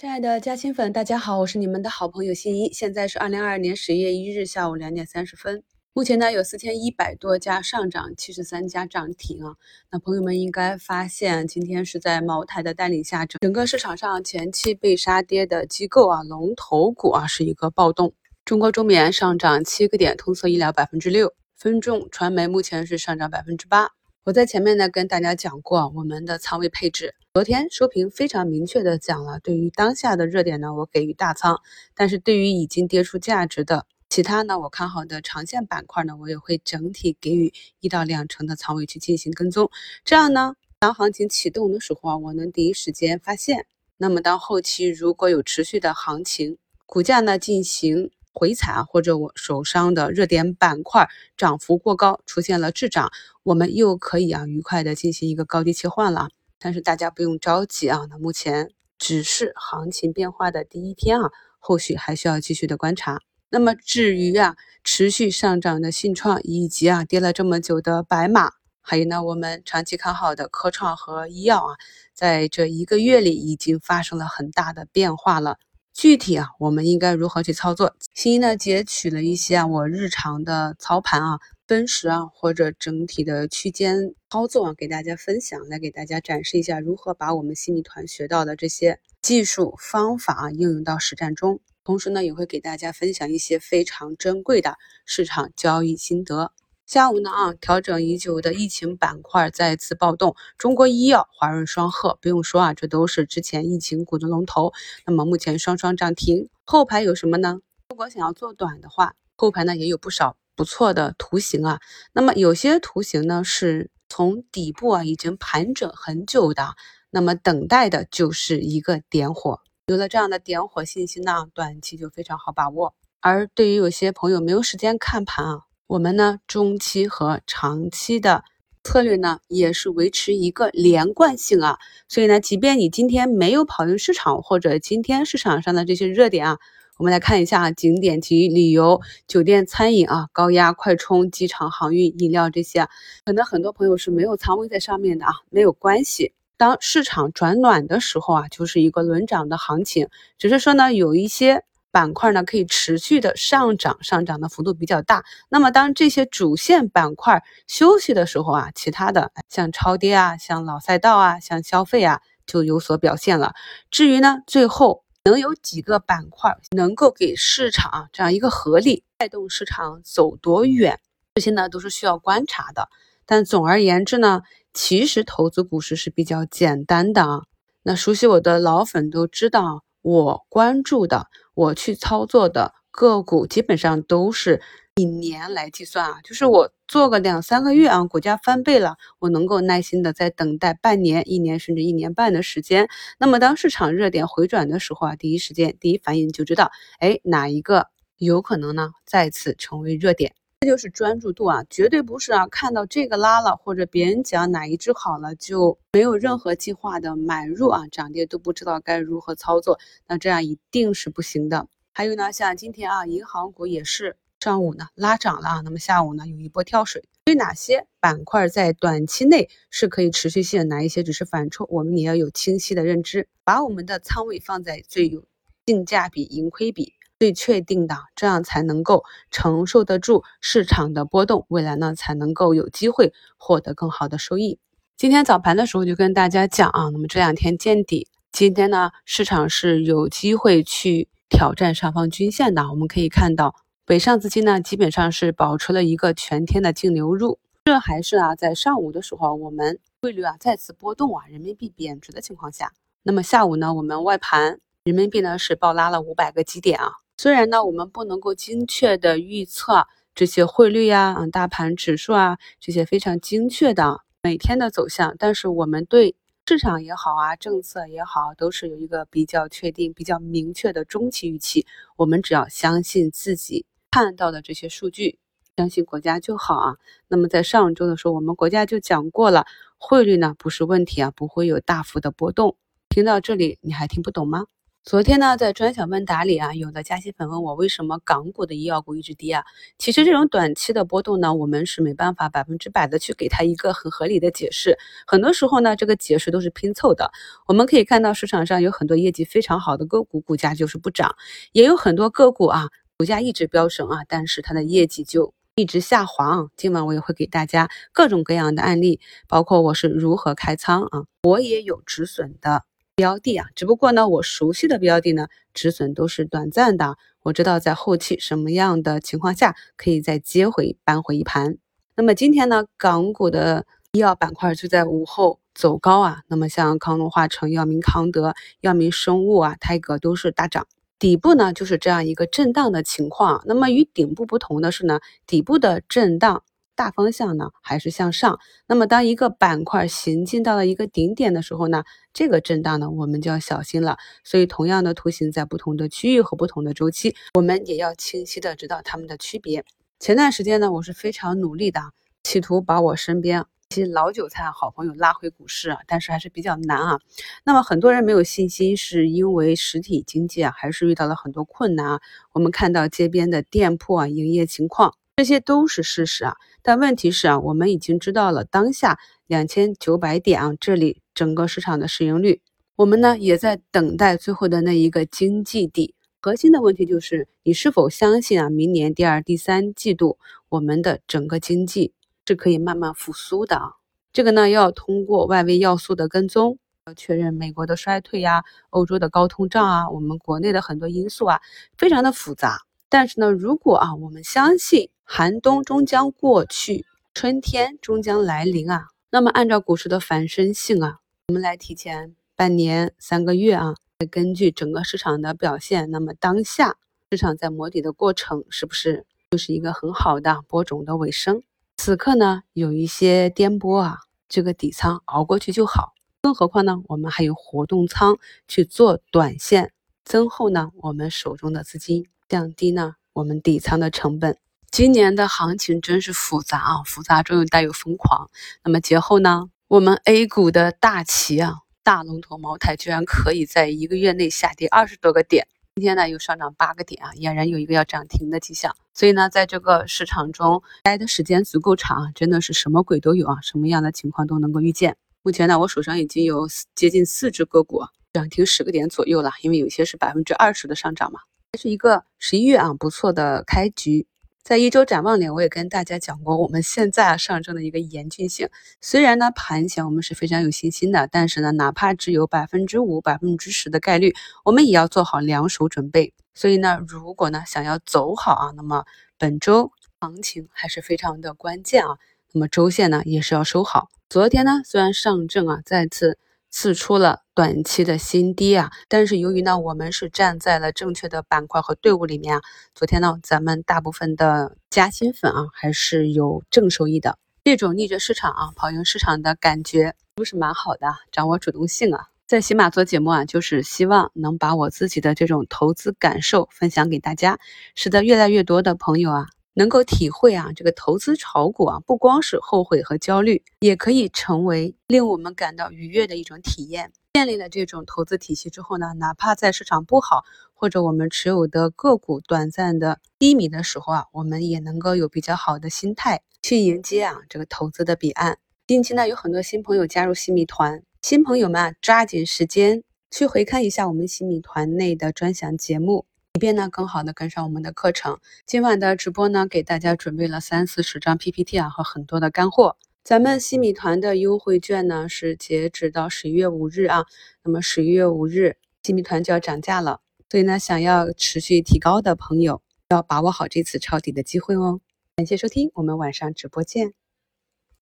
亲爱的嘉兴粉，大家好，我是你们的好朋友新一。现在是二零二二年十月一日下午两点三十分。目前呢，有四千一百多家上涨，七十三家涨停啊。那朋友们应该发现，今天是在茅台的带领下，整整个市场上前期被杀跌的机构啊，龙头股啊是一个暴动。中国中棉上涨七个点，通策医疗百分之六，分众传媒目前是上涨百分之八。我在前面呢跟大家讲过我们的仓位配置，昨天收评非常明确的讲了，对于当下的热点呢，我给予大仓，但是对于已经跌出价值的其他呢，我看好的长线板块呢，我也会整体给予一到两成的仓位去进行跟踪，这样呢，当行情启动的时候啊，我能第一时间发现，那么当后期如果有持续的行情，股价呢进行。回踩啊，或者我手上的热点板块涨幅过高，出现了滞涨，我们又可以啊愉快的进行一个高低切换了。但是大家不用着急啊，那目前只是行情变化的第一天啊，后续还需要继续的观察。那么至于啊持续上涨的信创，以及啊跌了这么久的白马，还有呢我们长期看好的科创和医药啊，在这一个月里已经发生了很大的变化了。具体啊，我们应该如何去操作？新一呢截取了一些啊我日常的操盘啊分时啊或者整体的区间操作啊，给大家分享，来给大家展示一下如何把我们新米团学到的这些技术方法啊应用到实战中。同时呢，也会给大家分享一些非常珍贵的市场交易心得。下午呢啊，调整已久的疫情板块再次暴动，中国医药、华润双鹤，不用说啊，这都是之前疫情股的龙头。那么目前双双涨停，后排有什么呢？如果想要做短的话，后排呢也有不少不错的图形啊。那么有些图形呢是从底部啊已经盘整很久的，那么等待的就是一个点火。有了这样的点火信息呢，短期就非常好把握。而对于有些朋友没有时间看盘啊。我们呢，中期和长期的策略呢，也是维持一个连贯性啊。所以呢，即便你今天没有跑赢市场，或者今天市场上的这些热点啊，我们来看一下景点及旅游、酒店、餐饮啊、高压快充、机场航运、饮料这些，可能很多朋友是没有仓位在上面的啊，没有关系。当市场转暖的时候啊，就是一个轮涨的行情，只是说呢，有一些。板块呢可以持续的上涨，上涨的幅度比较大。那么当这些主线板块休息的时候啊，其他的像超跌啊，像老赛道啊，像消费啊，就有所表现了。至于呢，最后能有几个板块能够给市场这样一个合力带动市场走多远，这些呢都是需要观察的。但总而言之呢，其实投资股市是比较简单的啊。那熟悉我的老粉都知道，我关注的。我去操作的个股基本上都是以年来计算啊，就是我做个两三个月啊，股价翻倍了，我能够耐心的在等待半年、一年甚至一年半的时间。那么当市场热点回转的时候啊，第一时间第一反应就知道，哎，哪一个有可能呢再次成为热点？这就是专注度啊，绝对不是啊，看到这个拉了或者别人讲哪一只好了，就没有任何计划的买入啊，涨跌都不知道该如何操作，那这样一定是不行的。还有呢，像今天啊，银行股也是上午呢拉涨了，那么下午呢有一波跳水。对哪些板块在短期内是可以持续性，哪一些只是反抽，我们也要有清晰的认知，把我们的仓位放在最有性价比、盈亏比。最确定的，这样才能够承受得住市场的波动，未来呢才能够有机会获得更好的收益。今天早盘的时候就跟大家讲啊，那么这两天见底，今天呢市场是有机会去挑战上方均线的。我们可以看到，北上资金呢基本上是保持了一个全天的净流入，这还是啊在上午的时候我们汇率啊再次波动啊，人民币贬值的情况下，那么下午呢我们外盘人民币呢是暴拉了五百个基点啊。虽然呢，我们不能够精确的预测这些汇率呀、啊大盘指数啊这些非常精确的每天的走向，但是我们对市场也好啊，政策也好，都是有一个比较确定、比较明确的中期预期。我们只要相信自己看到的这些数据，相信国家就好啊。那么在上周的时候，我们国家就讲过了，汇率呢不是问题啊，不会有大幅的波动。听到这里，你还听不懂吗？昨天呢，在专享问答里啊，有的加息粉问我为什么港股的医药股一直跌啊？其实这种短期的波动呢，我们是没办法百分之百的去给它一个很合理的解释。很多时候呢，这个解释都是拼凑的。我们可以看到市场上有很多业绩非常好的个股，股价就是不涨；也有很多个股啊，股价一直飙升啊，但是它的业绩就一直下滑。今晚我也会给大家各种各样的案例，包括我是如何开仓啊，我也有止损的。标的啊，只不过呢，我熟悉的标的呢，止损都是短暂的。我知道在后期什么样的情况下可以再接回扳回一盘。那么今天呢，港股的医药板块就在午后走高啊。那么像康龙化成、药明康德、药明生物啊、泰格都是大涨。底部呢就是这样一个震荡的情况。那么与顶部不同的是呢，底部的震荡。大方向呢还是向上。那么当一个板块行进到了一个顶点的时候呢，这个震荡呢我们就要小心了。所以同样的图形在不同的区域和不同的周期，我们也要清晰的知道它们的区别。前段时间呢，我是非常努力的，企图把我身边一些老韭菜、好朋友拉回股市，但是还是比较难啊。那么很多人没有信心，是因为实体经济啊还是遇到了很多困难啊。我们看到街边的店铺啊营业情况。这些都是事实啊，但问题是啊，我们已经知道了当下两千九百点啊，这里整个市场的市盈率，我们呢也在等待最后的那一个经济底。核心的问题就是，你是否相信啊，明年第二、第三季度我们的整个经济是可以慢慢复苏的啊？这个呢要通过外围要素的跟踪，要确认美国的衰退呀、欧洲的高通胀啊、我们国内的很多因素啊，非常的复杂。但是呢，如果啊，我们相信寒冬终将过去，春天终将来临啊，那么按照股市的反身性啊，我们来提前半年、三个月啊，根据整个市场的表现，那么当下市场在磨底的过程是不是就是一个很好的播种的尾声？此刻呢，有一些颠簸啊，这个底仓熬过去就好。更何况呢，我们还有活动仓去做短线增厚呢，我们手中的资金。降低呢我们底仓的成本。今年的行情真是复杂啊，复杂中又带有疯狂。那么节后呢，我们 A 股的大旗啊，大龙头茅台居然可以在一个月内下跌二十多个点，今天呢又上涨八个点啊，俨然有一个要涨停的迹象。所以呢，在这个市场中待的时间足够长，真的是什么鬼都有啊，什么样的情况都能够预见。目前呢，我手上已经有接近四只个股涨停十个点左右了，因为有些是百分之二十的上涨嘛。这是一个十一月啊不错的开局，在一周展望里，我也跟大家讲过，我们现在啊上证的一个严峻性。虽然呢盘前我们是非常有信心的，但是呢哪怕只有百分之五、百分之十的概率，我们也要做好两手准备。所以呢，如果呢想要走好啊，那么本周行情还是非常的关键啊。那么周线呢也是要收好。昨天呢虽然上证啊再次。刺出了短期的新低啊，但是由于呢，我们是站在了正确的板块和队伍里面啊，昨天呢，咱们大部分的加薪粉啊，还是有正收益的。这种逆着市场啊，跑赢市场的感觉，不是蛮好的？掌握主动性啊，在喜马做节目啊，就是希望能把我自己的这种投资感受分享给大家，使得越来越多的朋友啊。能够体会啊，这个投资炒股啊，不光是后悔和焦虑，也可以成为令我们感到愉悦的一种体验。建立了这种投资体系之后呢，哪怕在市场不好，或者我们持有的个股短暂的低迷的时候啊，我们也能够有比较好的心态去迎接啊这个投资的彼岸。近期呢，有很多新朋友加入新米团，新朋友们啊，抓紧时间去回看一下我们新米团内的专享节目。以便呢更好的跟上我们的课程。今晚的直播呢，给大家准备了三四十张 PPT 啊和很多的干货。咱们西米团的优惠券呢是截止到十一月五日啊，那么十一月五日西米团就要涨价了，所以呢想要持续提高的朋友要把握好这次抄底的机会哦。感谢收听，我们晚上直播见。